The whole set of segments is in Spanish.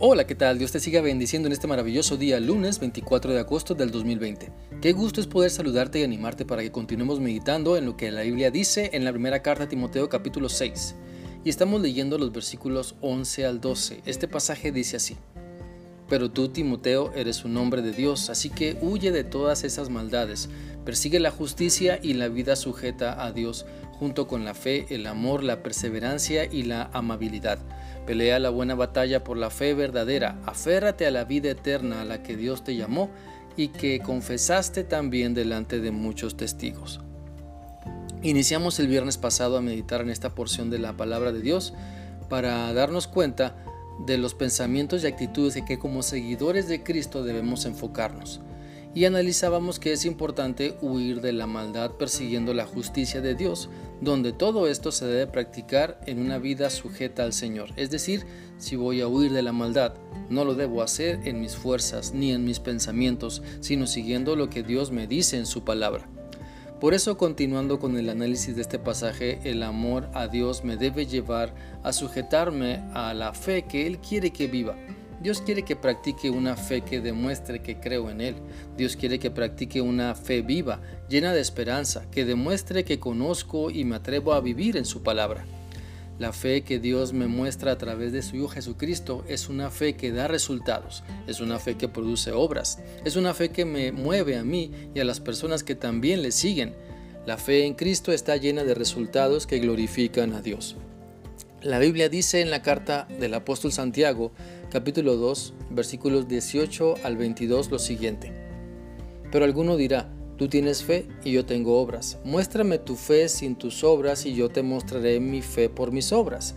Hola, ¿qué tal? Dios te siga bendiciendo en este maravilloso día, lunes 24 de agosto del 2020. Qué gusto es poder saludarte y animarte para que continuemos meditando en lo que la Biblia dice en la primera carta a Timoteo capítulo 6. Y estamos leyendo los versículos 11 al 12. Este pasaje dice así. Pero tú, Timoteo, eres un hombre de Dios, así que huye de todas esas maldades, persigue la justicia y la vida sujeta a Dios, junto con la fe, el amor, la perseverancia y la amabilidad. Pelea la buena batalla por la fe verdadera, aférrate a la vida eterna a la que Dios te llamó y que confesaste también delante de muchos testigos. Iniciamos el viernes pasado a meditar en esta porción de la palabra de Dios para darnos cuenta de los pensamientos y actitudes en que como seguidores de Cristo debemos enfocarnos. Y analizábamos que es importante huir de la maldad persiguiendo la justicia de Dios, donde todo esto se debe practicar en una vida sujeta al Señor. Es decir, si voy a huir de la maldad, no lo debo hacer en mis fuerzas ni en mis pensamientos, sino siguiendo lo que Dios me dice en su palabra. Por eso, continuando con el análisis de este pasaje, el amor a Dios me debe llevar a sujetarme a la fe que Él quiere que viva. Dios quiere que practique una fe que demuestre que creo en Él. Dios quiere que practique una fe viva, llena de esperanza, que demuestre que conozco y me atrevo a vivir en su palabra. La fe que Dios me muestra a través de su Hijo Jesucristo es una fe que da resultados, es una fe que produce obras, es una fe que me mueve a mí y a las personas que también le siguen. La fe en Cristo está llena de resultados que glorifican a Dios. La Biblia dice en la carta del apóstol Santiago, capítulo 2, versículos 18 al 22 lo siguiente. Pero alguno dirá, Tú tienes fe y yo tengo obras. Muéstrame tu fe sin tus obras y yo te mostraré mi fe por mis obras.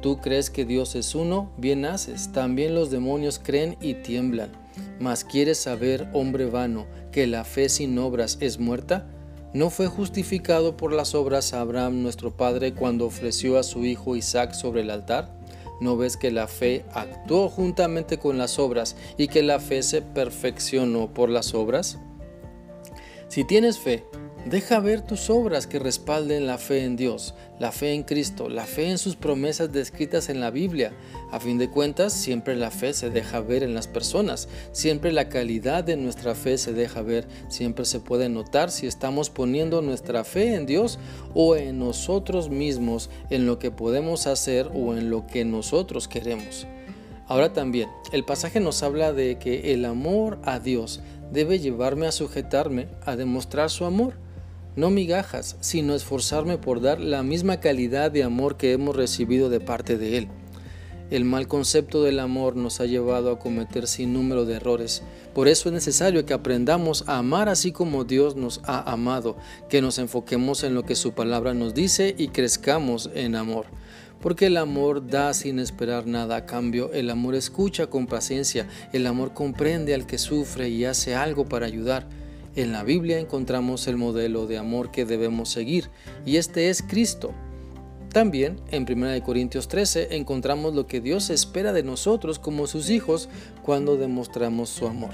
Tú crees que Dios es uno, bien haces. También los demonios creen y tiemblan. Mas quieres saber, hombre vano, que la fe sin obras es muerta? ¿No fue justificado por las obras Abraham nuestro padre cuando ofreció a su hijo Isaac sobre el altar? ¿No ves que la fe actuó juntamente con las obras y que la fe se perfeccionó por las obras? Si tienes fe, deja ver tus obras que respalden la fe en Dios, la fe en Cristo, la fe en sus promesas descritas en la Biblia. A fin de cuentas, siempre la fe se deja ver en las personas, siempre la calidad de nuestra fe se deja ver, siempre se puede notar si estamos poniendo nuestra fe en Dios o en nosotros mismos, en lo que podemos hacer o en lo que nosotros queremos. Ahora también, el pasaje nos habla de que el amor a Dios debe llevarme a sujetarme, a demostrar su amor. No migajas, sino esforzarme por dar la misma calidad de amor que hemos recibido de parte de Él. El mal concepto del amor nos ha llevado a cometer sin número de errores. Por eso es necesario que aprendamos a amar así como Dios nos ha amado, que nos enfoquemos en lo que su palabra nos dice y crezcamos en amor porque el amor da sin esperar nada a cambio, el amor escucha con paciencia, el amor comprende al que sufre y hace algo para ayudar. En la Biblia encontramos el modelo de amor que debemos seguir, y este es Cristo. También en 1 Corintios 13 encontramos lo que Dios espera de nosotros como sus hijos cuando demostramos su amor.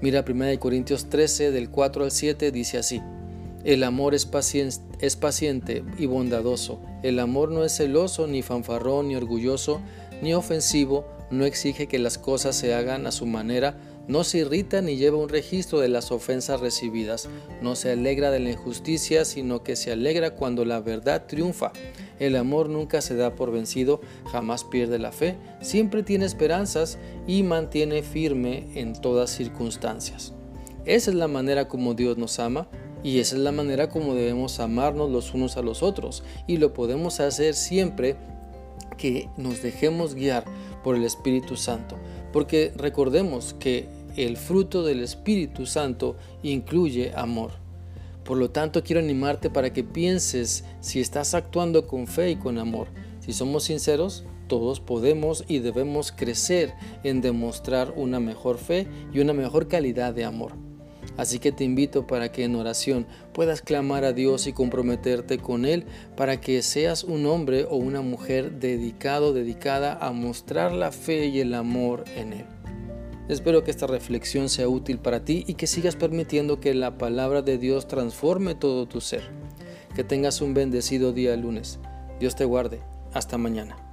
Mira 1 Corintios 13 del 4 al 7 dice así. El amor es paciente, y bondadoso. El amor no es celoso, ni fanfarrón, ni orgulloso, ni ofensivo, no exige que las cosas se hagan a su manera, no se irrita ni lleva un registro de las ofensas recibidas, no se alegra de la injusticia, sino que se alegra cuando la verdad triunfa. El amor nunca se da por vencido, jamás pierde la fe, siempre tiene esperanzas y mantiene firme en todas circunstancias. Esa es la manera como Dios nos ama, y esa es la manera como debemos amarnos los unos a los otros. Y lo podemos hacer siempre que nos dejemos guiar por el Espíritu Santo. Porque recordemos que el fruto del Espíritu Santo incluye amor. Por lo tanto, quiero animarte para que pienses si estás actuando con fe y con amor. Si somos sinceros, todos podemos y debemos crecer en demostrar una mejor fe y una mejor calidad de amor. Así que te invito para que en oración puedas clamar a Dios y comprometerte con Él para que seas un hombre o una mujer dedicado, dedicada a mostrar la fe y el amor en Él. Espero que esta reflexión sea útil para ti y que sigas permitiendo que la palabra de Dios transforme todo tu ser. Que tengas un bendecido día lunes. Dios te guarde. Hasta mañana.